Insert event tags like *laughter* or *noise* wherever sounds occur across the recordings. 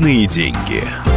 Личные деньги.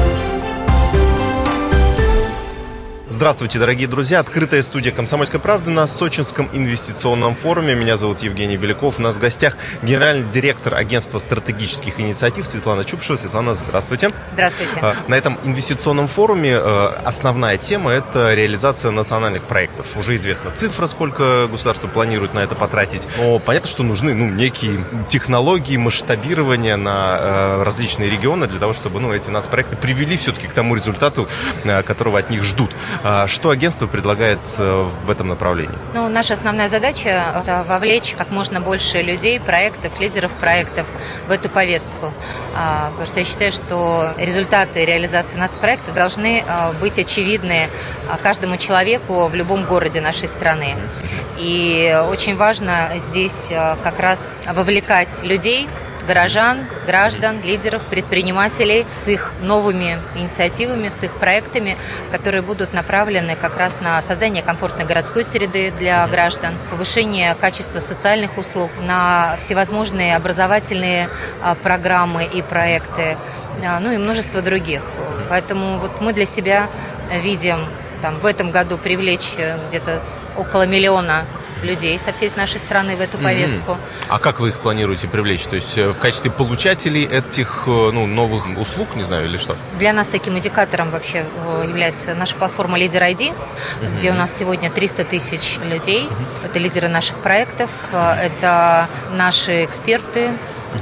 Здравствуйте, дорогие друзья. Открытая студия «Комсомольской правды» на Сочинском инвестиционном форуме. Меня зовут Евгений Беляков. У нас в гостях генеральный директор агентства стратегических инициатив Светлана Чупшева. Светлана, здравствуйте. Здравствуйте. А, на этом инвестиционном форуме э, основная тема – это реализация национальных проектов. Уже известна цифра, сколько государство планирует на это потратить. Но понятно, что нужны ну, некие технологии масштабирования на э, различные регионы для того, чтобы ну, эти нацпроекты привели все-таки к тому результату, э, которого от них ждут. А что агентство предлагает э, в этом направлении? Ну, наша основная задача – это вовлечь как можно больше людей, проектов, лидеров проектов в эту повестку. А, потому что я считаю, что результаты реализации нацпроекта должны а, быть очевидны каждому человеку в любом городе нашей страны. И очень важно здесь как раз вовлекать людей горожан, граждан, лидеров, предпринимателей с их новыми инициативами, с их проектами, которые будут направлены как раз на создание комфортной городской среды для граждан, повышение качества социальных услуг, на всевозможные образовательные а, программы и проекты, а, ну и множество других. Поэтому вот мы для себя видим там, в этом году привлечь э, где-то около миллиона людей со всей нашей страны в эту повестку. А как вы их планируете привлечь? То есть э, в качестве получателей этих э, ну, новых услуг, не знаю, или что? Для нас таким индикатором вообще э, является наша платформа Лидер ID, где у нас сегодня 300 тысяч людей. Это лидеры наших проектов, это наши эксперты,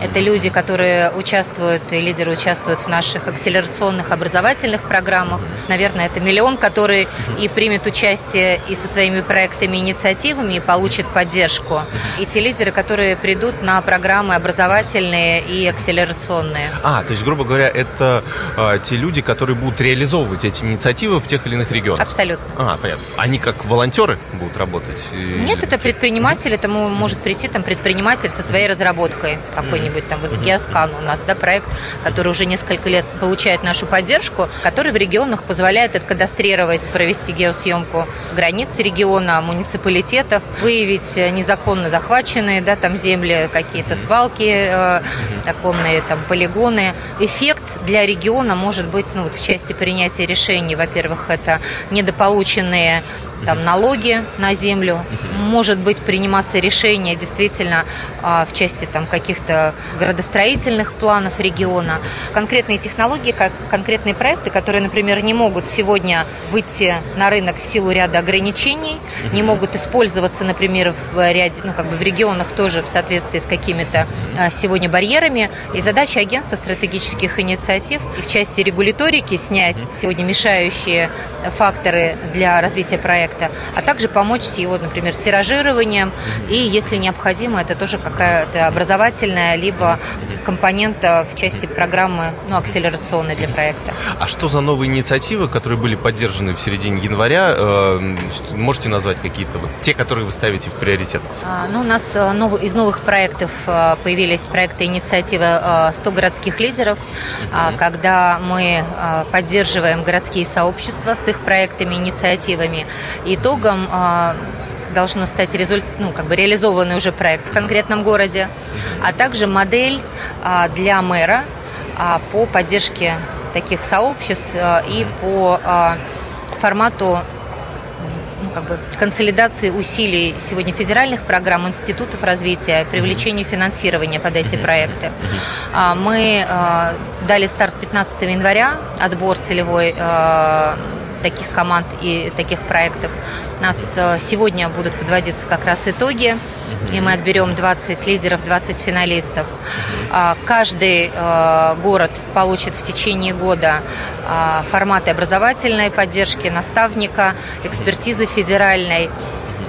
это люди, которые участвуют, и лидеры участвуют в наших акселерационных образовательных программах. Наверное, это миллион, который и примет участие и со своими проектами, инициативами, и получит поддержку. И те лидеры, которые придут на программы образовательные и акселерационные. А, то есть, грубо говоря, это э, те люди, которые будут реализовывать эти инициативы в тех или иных регионах? Абсолютно. А, понятно. Они как волонтеры будут работать? Нет, это предприниматель, это может прийти там предприниматель со своей разработкой какой какой-нибудь там, вот Геоскан у нас, да, проект, который уже несколько лет получает нашу поддержку, который в регионах позволяет откадастрировать, провести геосъемку границ региона, муниципалитетов, выявить незаконно захваченные, да, там земли, какие-то свалки, э, законные там полигоны. Эффект для региона может быть, ну вот в части принятия решений, во-первых, это недополученные там налоги на землю, может быть приниматься решение действительно а, в части там каких-то градостроительных планов региона, конкретные технологии, как конкретные проекты, которые, например, не могут сегодня выйти на рынок в силу ряда ограничений, не могут использоваться, например, в ряде, ну как бы в регионах тоже в соответствии с какими-то а, сегодня барьерами. И задача агентства стратегических инициатив в части регуляторики снять сегодня мешающие факторы для развития проекта проекта, а также помочь с его, например, тиражированием и, если необходимо, это тоже какая-то образовательная либо компонента в части программы ну, акселерационной для проекта. А что за новые инициативы, которые были поддержаны в середине января? Э, можете назвать какие-то вот те, которые вы ставите в приоритет? А, ну, у нас э, из новых проектов э, появились проекты инициативы 100 городских лидеров, mm-hmm. когда мы поддерживаем городские сообщества с их проектами, инициативами. Итогом должно стать результ... ну, как бы реализованный уже проект в конкретном городе, а также модель а, для мэра а, по поддержке таких сообществ а, и по формату ну, как бы, консолидации усилий сегодня федеральных программ, институтов развития, привлечению финансирования под эти проекты. Мы дали старт 15 января, отбор целевой таких команд и таких проектов. У нас э, сегодня будут подводиться как раз итоги, и мы отберем 20 лидеров, 20 финалистов. А, каждый э, город получит в течение года а, форматы образовательной поддержки, наставника, экспертизы федеральной,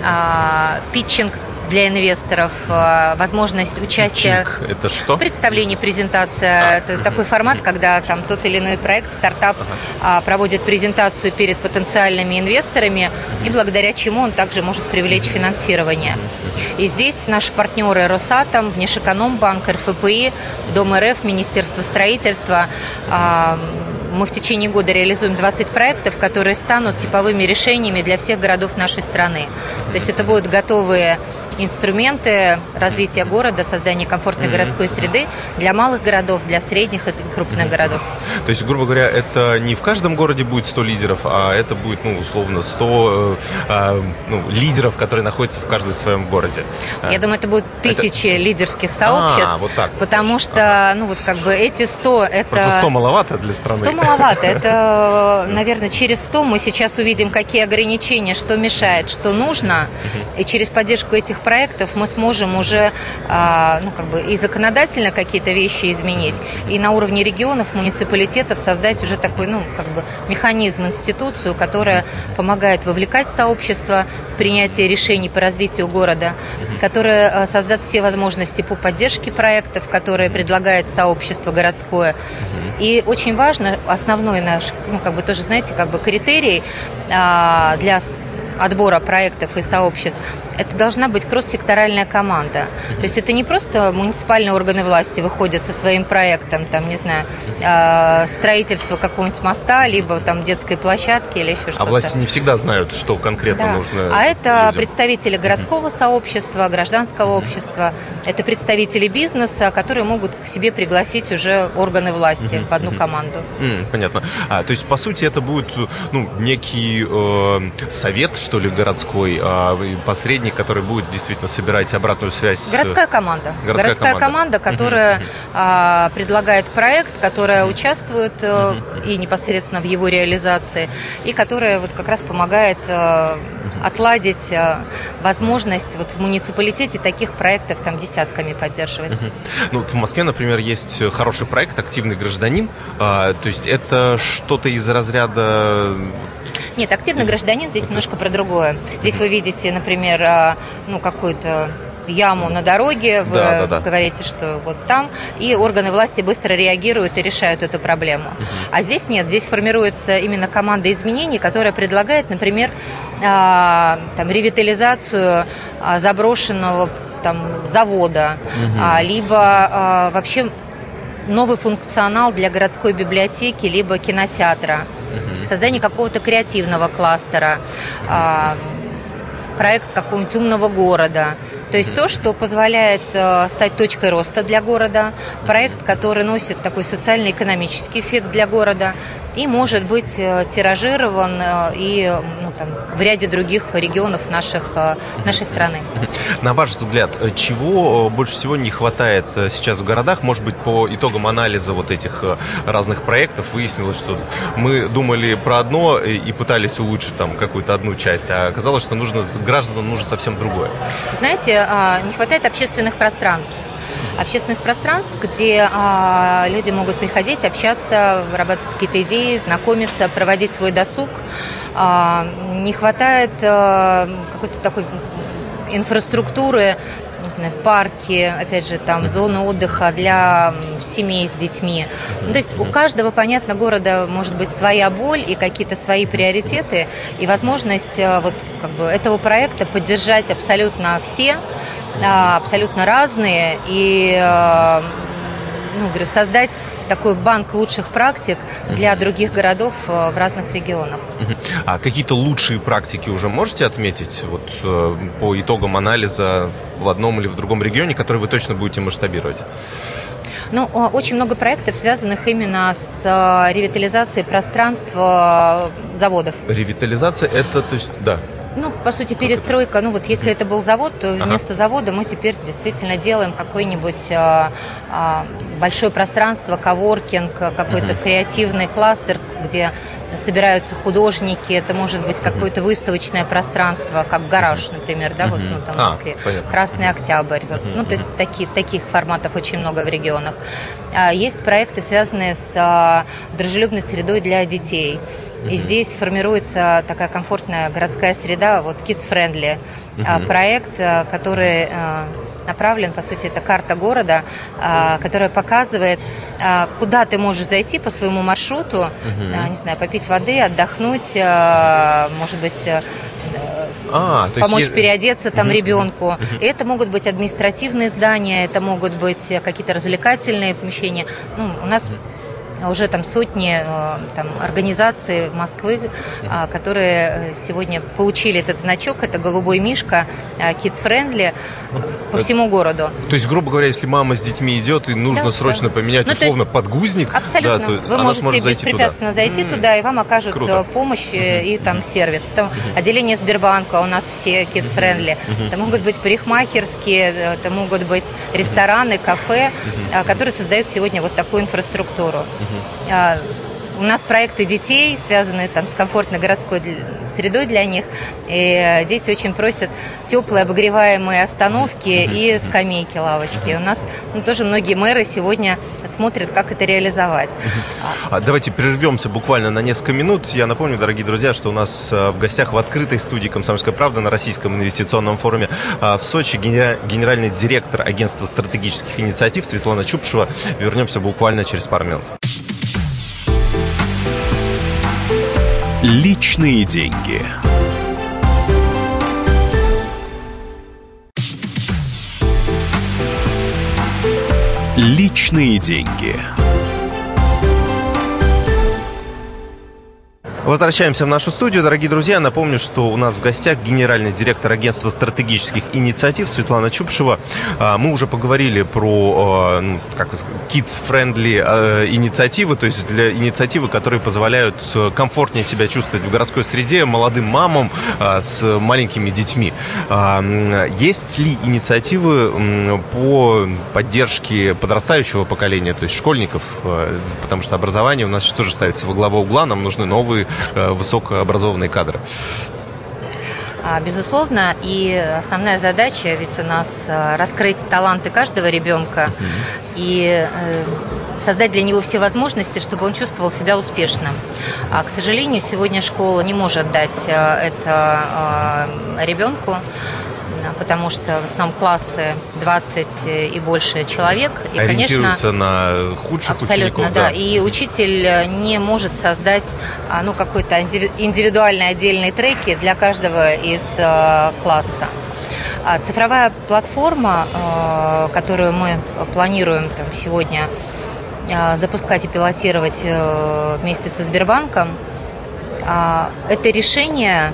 а, питчинг для инвесторов, э, возможность участия. Чик. Это что? Представление, презентация. А. Это угу. такой формат, когда там тот или иной проект, стартап ага. проводит презентацию перед потенциальными инвесторами, и благодаря чему он также может привлечь финансирование. И здесь наши партнеры Росатом, Внешэкономбанк, РФПИ, Дом РФ, Министерство строительства, мы в течение года реализуем 20 проектов, которые станут типовыми решениями для всех городов нашей страны. То есть это будут готовые инструменты развития города, создания комфортной mm-hmm. городской среды для малых городов, для средних и крупных mm-hmm. городов. То есть, грубо говоря, это не в каждом городе будет 100 лидеров, а это будет, ну, условно, 100 э, э, ну, лидеров, которые находятся в каждом своем городе. Я думаю, это будут тысячи это... лидерских сообществ. А, вот так. Потому что, ну, вот как бы эти 100 это... Просто 100 маловато для страны. 100 маловато. Это, *laughs* наверное, через 100 мы сейчас увидим, какие ограничения, что мешает, что нужно. И через поддержку этих проектов мы сможем уже, а, ну, как бы и законодательно какие-то вещи изменить, и на уровне регионов, муниципалитетов создать уже такой, ну, как бы механизм, институцию, которая помогает вовлекать сообщество в принятие решений по развитию города, которая а, создаст все возможности по поддержке проектов, которые предлагает сообщество городское. И очень важно, основной наш, ну, как бы тоже, знаете, как бы критерий а, для отбора проектов и сообществ, это должна быть кросс-секторальная команда. То есть это не просто муниципальные органы власти выходят со своим проектом, там, не знаю, а, строительство какого-нибудь моста, либо там детской площадки или еще а что-то. А власти не всегда знают, что конкретно да. нужно. А это людям. представители городского сообщества, гражданского общества, это представители бизнеса, которые могут к себе пригласить уже органы власти в одну команду. Понятно. А, то есть, по сути, это будет ну, некий э, совет, что ли, городской, э, посредник, который будет действительно собирать обратную связь. Городская команда. Городская, Городская команда. команда, которая э, предлагает проект, которая участвует mm-hmm. и непосредственно в его реализации, и которая вот как раз помогает э, отладить э, возможность вот в муниципалитете таких проектов там десятками поддерживать. Угу. Ну, вот в Москве, например, есть хороший проект «Активный гражданин». А, то есть это что-то из разряда нет, активный гражданин здесь немножко про другое. Здесь вы видите, например, а, ну, какую-то яму на дороге, вы да, да, да. говорите, что вот там, и органы власти быстро реагируют и решают эту проблему. Угу. А здесь нет, здесь формируется именно команда изменений, которая предлагает, например, а, там, ревитализацию а, заброшенного там, завода, угу. либо вообще новый функционал для городской библиотеки, либо кинотеатра, угу. создание какого-то креативного кластера, проект какого-нибудь умного города. То есть то, что позволяет э, стать точкой роста для города, проект, который носит такой социально-экономический эффект для города и может быть э, тиражирован э, и ну, там, в ряде других регионов наших, нашей страны. На ваш взгляд, чего больше всего не хватает сейчас в городах? Может быть, по итогам анализа вот этих разных проектов выяснилось, что мы думали про одно и пытались улучшить там какую-то одну часть, а оказалось, что нужно, гражданам нужно совсем другое. Знаете, а, не хватает общественных пространств общественных пространств, где а, люди могут приходить, общаться, вырабатывать какие-то идеи, знакомиться, проводить свой досуг. А, не хватает а, какой-то такой инфраструктуры, знаю, парки, опять же, там зоны отдыха для семей с детьми. Ну, то есть у каждого, понятно, города может быть своя боль и какие-то свои приоритеты, и возможность э, вот как бы этого проекта поддержать абсолютно все, абсолютно разные, и э, ну, говорю, создать такой банк лучших практик для других городов э, в разных регионах. А какие-то лучшие практики уже можете отметить вот, э, по итогам анализа в одном или в другом регионе, которые вы точно будете масштабировать? Ну, очень много проектов, связанных именно с ревитализацией пространства заводов. Ревитализация это, то есть, да, ну, по сути, перестройка. Ну, вот если это был завод, то вместо ага. завода мы теперь действительно делаем какой-нибудь а, а, большое пространство, коворкинг, какой-то угу. креативный кластер, где собираются художники, это может быть какое-то выставочное пространство, как гараж, например, да, вот ну, там в а, Москве, а, Красный Октябрь, вот, ну, то есть такие, таких форматов очень много в регионах. А, есть проекты, связанные с а, дружелюбной средой для детей. И здесь формируется такая комфортная городская среда, вот Kids Friendly проект, который направлен, по сути, это карта города, которая показывает, куда ты можешь зайти по своему маршруту, uh-huh. не знаю, попить воды, отдохнуть, может быть, а, помочь есть... переодеться там угу. ребенку. Угу. И это могут быть административные здания, это могут быть какие-то развлекательные помещения. Ну, у нас уже там сотни э, там, организаций Москвы, а, которые сегодня получили этот значок. Это «Голубой мишка», Kids Friendly по всему городу. То есть, грубо говоря, если мама с детьми идет и нужно да, срочно да. поменять ну, условно есть, подгузник, абсолютно. Да, то Вы можете может беспрепятственно зайти, зайти туда, и вам окажут Круто. помощь mm-hmm. и там сервис. Это mm-hmm. отделение Сбербанка, у нас все kids-friendly. Mm-hmm. Это могут быть парикмахерские, это могут быть рестораны, кафе, mm-hmm. которые создают сегодня вот такую инфраструктуру. Mm-hmm. 要 У нас проекты детей, связанные там с комфортной городской средой для них. И дети очень просят теплые обогреваемые остановки и скамейки, лавочки. У нас ну, тоже многие мэры сегодня смотрят, как это реализовать. А давайте прервемся буквально на несколько минут. Я напомню, дорогие друзья, что у нас э, в гостях в открытой студии «Комсомольская правда» на Российском инвестиционном форуме а, в Сочи генеральный директор агентства стратегических инициатив Светлана Чупшева. Вернемся буквально через пару минут. Личные деньги. Личные деньги. Возвращаемся в нашу студию. Дорогие друзья, напомню, что у нас в гостях генеральный директор агентства стратегических инициатив Светлана Чупшева. А, мы уже поговорили про а, ну, как kids-friendly а, инициативы, то есть для инициативы, которые позволяют комфортнее себя чувствовать в городской среде молодым мамам с маленькими детьми. Есть ли инициативы по поддержке подрастающего поколения, то есть школьников? Потому что образование у нас тоже ставится во главу угла, нам нужны новые высокообразованные кадры. А, безусловно, и основная задача ведь у нас э, раскрыть таланты каждого ребенка и э, создать для него все возможности, чтобы он чувствовал себя успешным. А, к сожалению, сегодня школа не может дать это ребенку потому что в основном классы 20 и больше человек. И, конечно, на худших абсолютно, учеников. Да. да. И учитель не может создать а, ну, какой-то индивидуальный отдельный треки для каждого из э, класса. А цифровая платформа, э, которую мы планируем там, сегодня э, запускать и пилотировать вместе со Сбербанком, это решение,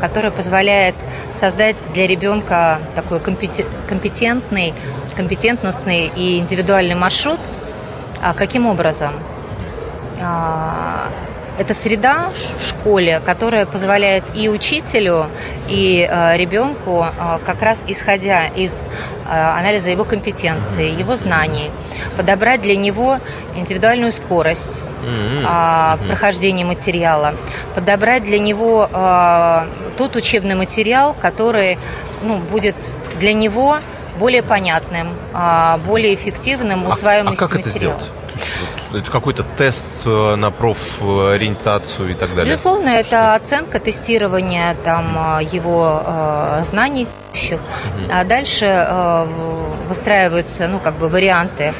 которое позволяет создать для ребенка такой компетентный, компетентностный и индивидуальный маршрут. А каким образом? А, это среда в школе, которая позволяет и учителю, и э, ребенку, э, как раз исходя из э, анализа его компетенции, его знаний, подобрать для него индивидуальную скорость mm-hmm. прохождения материала, подобрать для него тот учебный материал, который ну, будет для него более понятным, более эффективным, усваиваемости а, а как материала. Это сделать? Это какой-то тест э, на профориентацию и так далее? Безусловно, это оценка, тестирование там, э, его э, знаний. Угу. А дальше э, выстраиваются ну, как бы варианты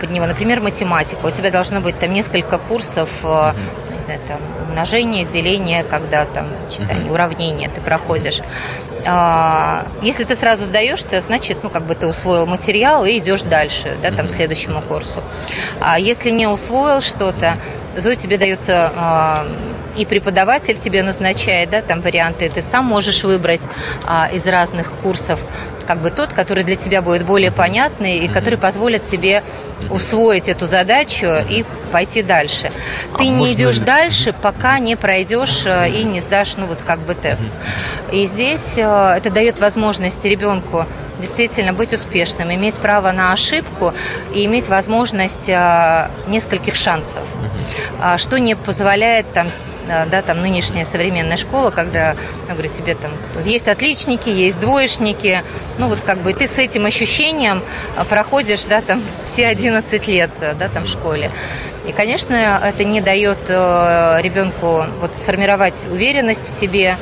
под него. Например, математика. У тебя должно быть там несколько курсов угу не знаю, там, умножение, деление, когда там читание, uh уравнение ты проходишь. А, если ты сразу сдаешь, то значит, ну, как бы ты усвоил материал и идешь дальше, да, там, следующему курсу. А если не усвоил что-то, то тебе дается а, и преподаватель тебе назначает, да, там варианты, ты сам можешь выбрать а, из разных курсов, как бы тот, который для тебя будет более понятный и который позволит тебе усвоить эту задачу и пойти дальше. А ты не идешь ли... дальше, пока не пройдешь э, и не сдашь, ну вот как бы тест. И здесь э, это дает возможность ребенку действительно быть успешным, иметь право на ошибку и иметь возможность э, нескольких шансов, а, что не позволяет там да, там нынешняя современная школа, когда, я говорю, тебе там есть отличники, есть двоечники, ну вот как бы ты с этим ощущением а, проходишь, да, там все 11 лет, да, там в школе. И, конечно, это не дает э, ребенку вот сформировать уверенность в себе,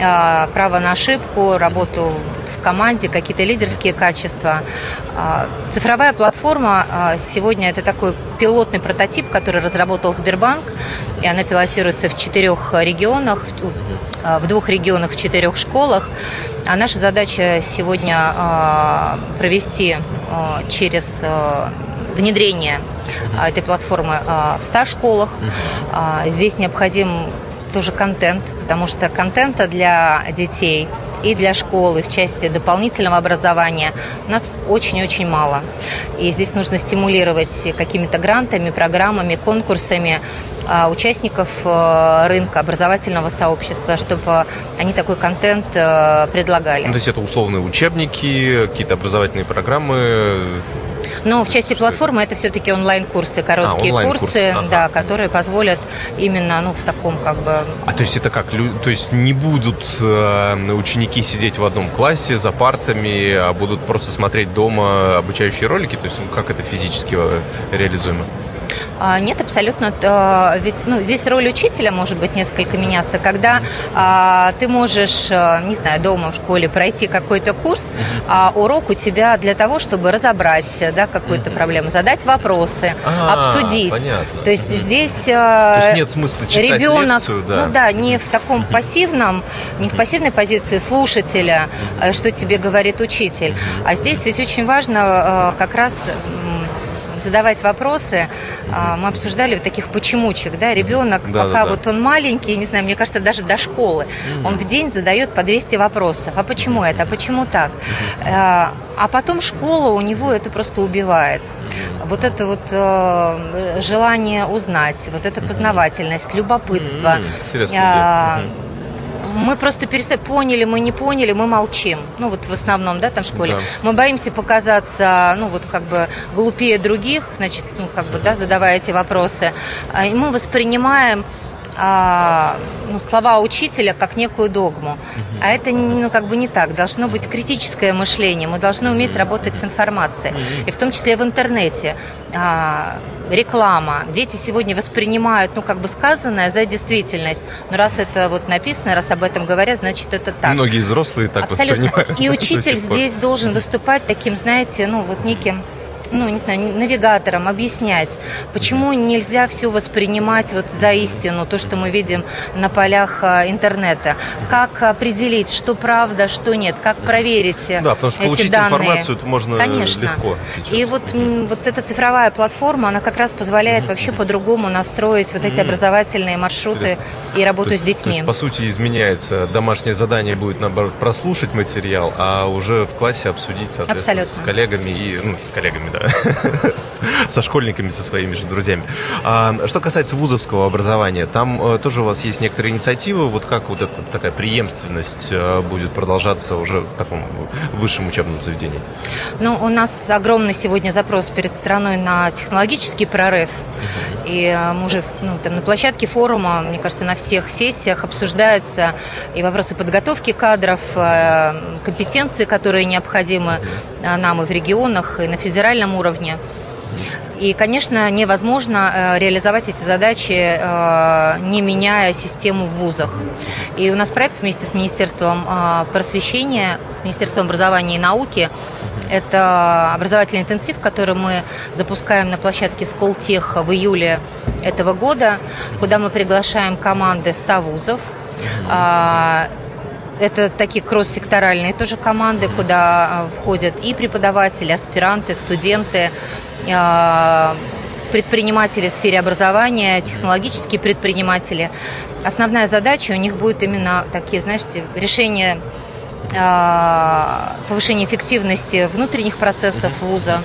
а, право на ошибку, работу в команде, какие-то лидерские качества. А, цифровая платформа а, сегодня это такой пилотный прототип, который разработал Сбербанк, и она пилотируется в четырех регионах, в двух регионах, в четырех школах. А наша задача сегодня провести через внедрения этой платформы в 100 школах. Здесь необходим тоже контент, потому что контента для детей и для школы в части дополнительного образования у нас очень-очень мало. И здесь нужно стимулировать какими-то грантами, программами, конкурсами участников э, рынка образовательного сообщества, чтобы они такой контент э, предлагали. Ну, то есть это условные учебники, какие-то образовательные программы, но в части платформы это все-таки онлайн-курсы, короткие а, онлайн-курсы, ага. да, которые позволят именно ну, в таком как бы... А то есть это как? То есть не будут э, ученики сидеть в одном классе за партами, а будут просто смотреть дома обучающие ролики? То есть ну, как это физически э, реализуемо? А, нет, абсолютно. А, ведь ну, здесь роль учителя может быть несколько меняться. Когда а, ты можешь, а, не знаю, дома в школе пройти какой-то курс, а урок у тебя для того, чтобы разобрать да, какую-то проблему, задать вопросы, а, обсудить. Понятно. То есть здесь, То есть нет смысла читать ребенок, лекцию, да. ну да, не в таком пассивном, не в пассивной позиции слушателя, что тебе говорит учитель, а здесь ведь очень важно как раз задавать вопросы. А, мы обсуждали вот таких почемучек, да, ребенок, да, пока да, да. вот он маленький, не знаю, мне кажется, даже до школы, mm-hmm. он в день задает по 200 вопросов. А почему это? А почему так? Mm-hmm. А потом школа у него это просто убивает. Вот это вот э, желание узнать, вот эта познавательность, любопытство. Интересно мы просто перестали, поняли, мы не поняли, мы молчим. Ну, вот в основном, да, там в школе. Да. Мы боимся показаться, ну, вот как бы глупее других, значит, ну, как бы, да, задавая эти вопросы. А, и мы воспринимаем а, ну, слова учителя как некую догму. А это ну, как бы не так. Должно быть критическое мышление. Мы должны уметь работать с информацией. И в том числе в интернете. А, реклама. Дети сегодня воспринимают, ну, как бы сказанное за действительность. Но раз это вот написано, раз об этом говорят, значит, это так. Многие взрослые так Абсолютно. воспринимают. И *laughs* учитель здесь должен выступать таким, знаете, ну, вот неким ну, не знаю, навигатором объяснять, почему нельзя все воспринимать вот за истину, то, что мы видим на полях а, интернета. Как определить, что правда, что нет, как проверить Да, потому что эти получить данные. информацию можно Конечно. легко. Сейчас. И вот, вот эта цифровая платформа, она как раз позволяет mm-hmm. вообще по-другому настроить вот эти mm-hmm. образовательные маршруты Интересно. и работу есть, с детьми. есть, по сути, изменяется. Домашнее задание будет, наоборот, прослушать материал, а уже в классе обсудить, соответственно, Абсолютно. с коллегами и, ну, с коллегами, да, *laughs* со школьниками, со своими же друзьями. А, что касается вузовского образования, там э, тоже у вас есть некоторые инициативы, вот как вот эта такая преемственность э, будет продолжаться уже в таком высшем учебном заведении? Ну, у нас огромный сегодня запрос перед страной на технологический прорыв. И э, мы уже ну, там, на площадке форума, мне кажется, на всех сессиях обсуждаются и вопросы подготовки кадров, компетенции, которые необходимы нам и в регионах, и на федеральном федеральном уровне. И, конечно, невозможно э, реализовать эти задачи, э, не меняя систему в вузах. И у нас проект вместе с Министерством э, просвещения, с Министерством образования и науки, это образовательный интенсив, который мы запускаем на площадке Сколтех в июле этого года, куда мы приглашаем команды 100 вузов. А, это такие кросс-секторальные тоже команды, куда э, входят и преподаватели, аспиранты, студенты, э, предприниматели в сфере образования, технологические предприниматели. Основная задача у них будет именно такие, знаете, решение э, повышения эффективности внутренних процессов вуза,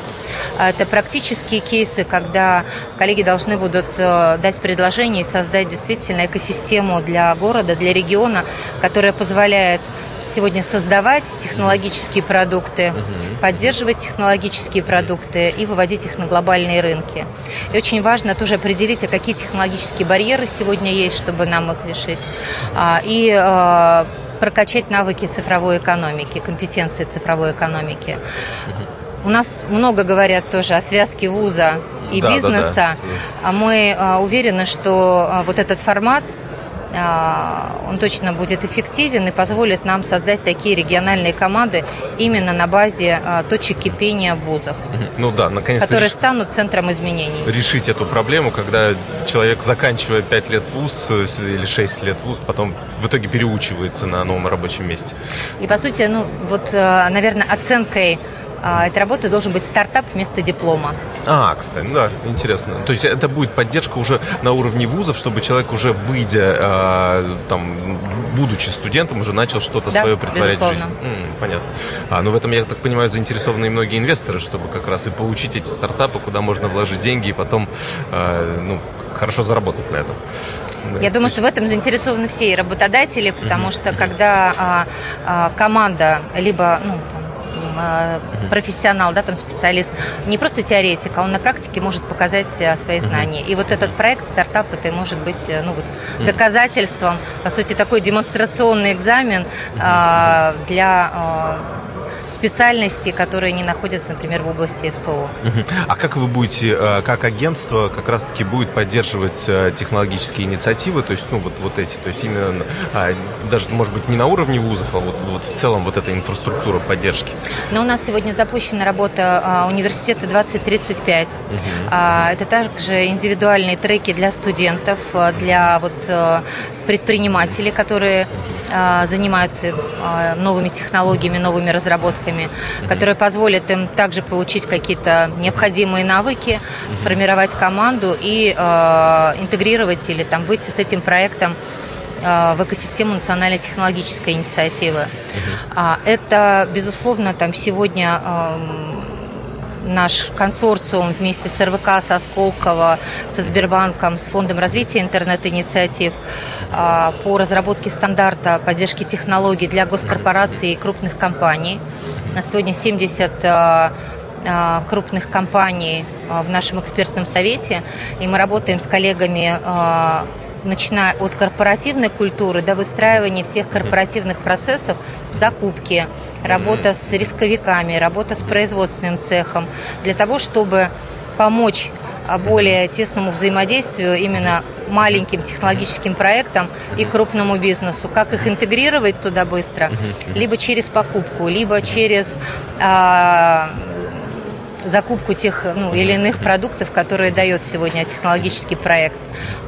это практические кейсы, когда коллеги должны будут э, дать предложение и создать действительно экосистему для города, для региона, которая позволяет сегодня создавать технологические продукты, угу. поддерживать технологические продукты и выводить их на глобальные рынки. И очень важно тоже определить, а какие технологические барьеры сегодня есть, чтобы нам их решить. А, и э, прокачать навыки цифровой экономики, компетенции цифровой экономики. У нас много говорят тоже о связке вуза и да, бизнеса. Да, да. А мы а, уверены, что а, вот этот формат он точно будет эффективен и позволит нам создать такие региональные команды именно на базе точек кипения в вузах. Ну да, наконец Которые реш... станут центром изменений. Решить эту проблему, когда человек, заканчивая 5 лет вуз э, или 6 лет вуз, потом в итоге переучивается на новом рабочем месте. И по сути, ну вот, э, наверное, оценкой а, этой работы должен быть стартап вместо диплома. А, кстати, да, интересно. То есть это будет поддержка уже на уровне вузов, чтобы человек уже выйдя, э, там, будучи студентом, уже начал что-то Да, свое притворять безусловно. в жизнь. М, понятно. А, ну в этом, я так понимаю, заинтересованы и многие инвесторы, чтобы как раз и получить эти стартапы, куда можно вложить деньги и потом, э, ну, хорошо заработать на этом. Я думаю, что в этом заинтересованы все и работодатели, потому что когда а, а, команда либо ну, там, а, профессионал, да, там специалист, не просто теоретик, а он на практике может показать а, свои знания. И вот этот проект стартап это может быть э, ну, вот, доказательством, по сути, такой демонстрационный экзамен а, для специальностей, которые не находятся, например, в области СПО. А как вы будете, э, как агентство, как раз-таки будет поддерживать э, технологические инициативы, то есть, ну, вот, вот эти, то есть именно, а, даже, может быть, не на уровне вузов, а вот, вот в целом вот эта инфраструктура поддержки? Но у нас сегодня запущена работа а, университета 2035. А, Это также индивидуальные треки для студентов, для вот а, предпринимателей, которые занимаются а, новыми технологиями, новыми разработками, которые позволят им также получить какие-то необходимые навыки, сформировать команду и а, интегрировать или там выйти с этим проектом а, в экосистему национальной технологической инициативы. А, Это, безусловно, там сегодня наш консорциум вместе с РВК, со Сколково, со Сбербанком, с Фондом развития интернет-инициатив а, по разработке стандарта поддержки технологий для госкорпораций и крупных компаний. На сегодня 70 а, а, крупных компаний в нашем экспертном совете, и мы работаем с коллегами начиная от корпоративной культуры до выстраивания всех корпоративных процессов, закупки, работа с рисковиками, работа с производственным цехом, для того, чтобы помочь а, более тесному взаимодействию именно маленьким технологическим проектам и крупному бизнесу. Как их интегрировать туда быстро, либо через покупку, либо через а, закупку тех ну, или иных продуктов, которые дает сегодня технологический проект.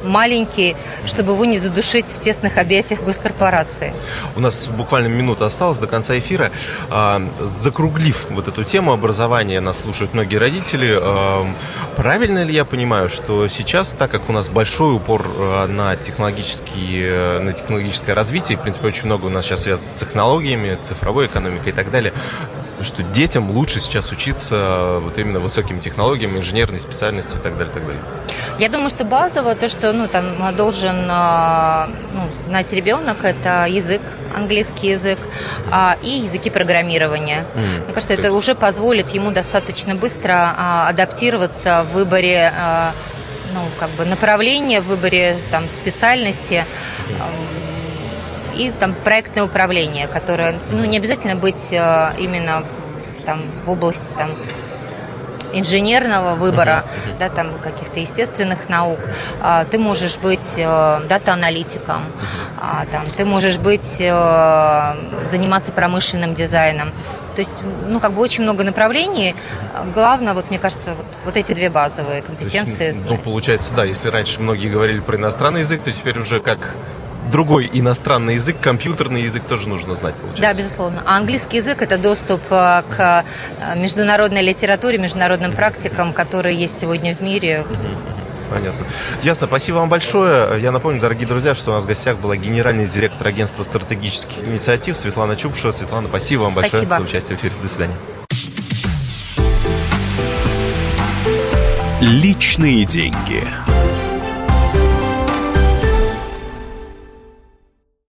Маленький, чтобы его не задушить в тесных объятиях госкорпорации. У нас буквально минута осталась до конца эфира. А, Закруглив вот эту тему образования, нас слушают многие родители. А, Правильно ли я понимаю, что сейчас, так как у нас большой упор а, на, технологические, на технологическое развитие, в принципе, очень много у нас сейчас связано с технологиями, цифровой экономикой и так далее, что детям лучше сейчас учиться вот именно высоким технологиям, инженерной специальности и так далее, так далее. Я думаю, что базово то, что ну, там, должен а, ну, знать ребенок, это язык, английский язык а, и языки программирования. Мгм. Мне кажется, То это уже позволит ему достаточно быстро а, адаптироваться в выборе ну, как бы направления, в выборе там, специальности ам, и там проектное управление, которое ну, не обязательно быть а, именно там, в области там, инженерного выбора, да, там каких-то естественных наук, а, ты можешь быть э, дата-аналитиком, а, там, ты можешь быть э, заниматься промышленным дизайном. То есть, ну, как бы очень много направлений. Главное, вот мне кажется, вот, вот эти две базовые То есть, компетенции. ну, получается, да, если раньше многие говорили про иностранный язык, то теперь уже как другой иностранный язык, компьютерный язык тоже нужно знать, получается. Да, безусловно. А английский язык это доступ э, к э, международной литературе, международным практикам, которые есть сегодня в мире. Понятно. Ясно, спасибо вам большое. Я напомню, дорогие друзья, что у нас в гостях была генеральный директор агентства стратегических инициатив Светлана Чупшева. Светлана, спасибо вам большое Спасибо. за участие в эфире. До свидания. Личные деньги.